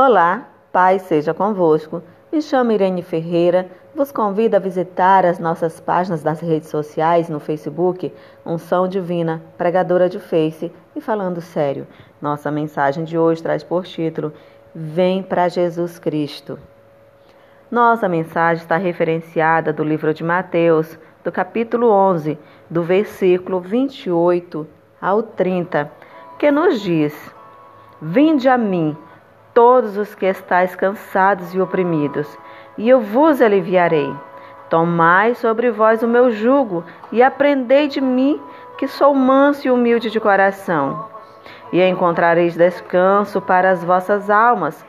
Olá, Pai seja convosco. Me chamo Irene Ferreira. Vos convido a visitar as nossas páginas das redes sociais no Facebook, Unção Divina, Pregadora de Face e Falando Sério. Nossa mensagem de hoje traz por título Vem para Jesus Cristo. Nossa mensagem está referenciada do livro de Mateus, do capítulo 11, do versículo 28 ao 30, que nos diz: Vinde a mim todos os que estáis cansados e oprimidos, e eu vos aliviarei. Tomai sobre vós o meu jugo e aprendei de mim, que sou manso e humilde de coração. E encontrareis descanso para as vossas almas,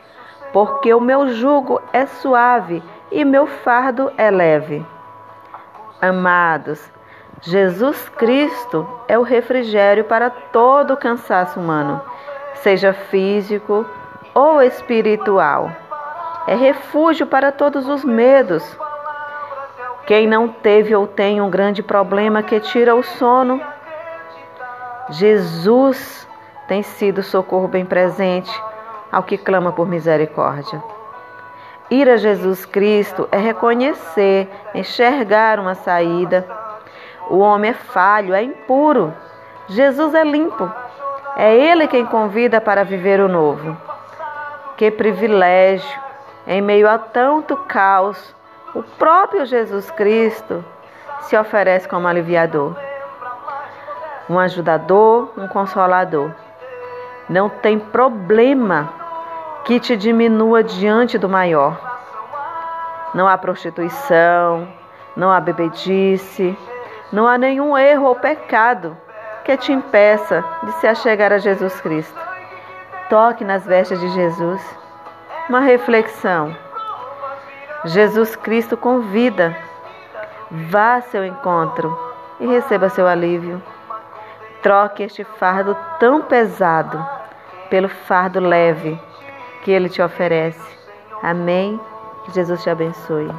porque o meu jugo é suave e meu fardo é leve. Amados, Jesus Cristo é o refrigério para todo o cansaço humano, seja físico, ou espiritual. É refúgio para todos os medos. Quem não teve ou tem um grande problema que tira o sono, Jesus tem sido socorro bem presente ao que clama por misericórdia. Ir a Jesus Cristo é reconhecer, enxergar uma saída. O homem é falho, é impuro. Jesus é limpo. É Ele quem convida para viver o novo. Que privilégio! Em meio a tanto caos, o próprio Jesus Cristo se oferece como aliviador, um ajudador, um consolador. Não tem problema que te diminua diante do maior. Não há prostituição, não há bebedice, não há nenhum erro ou pecado que te impeça de se achegar a Jesus Cristo. Toque nas vestes de Jesus. Uma reflexão. Jesus Cristo convida. Vá ao seu encontro e receba seu alívio. Troque este fardo tão pesado pelo fardo leve que ele te oferece. Amém. Que Jesus te abençoe.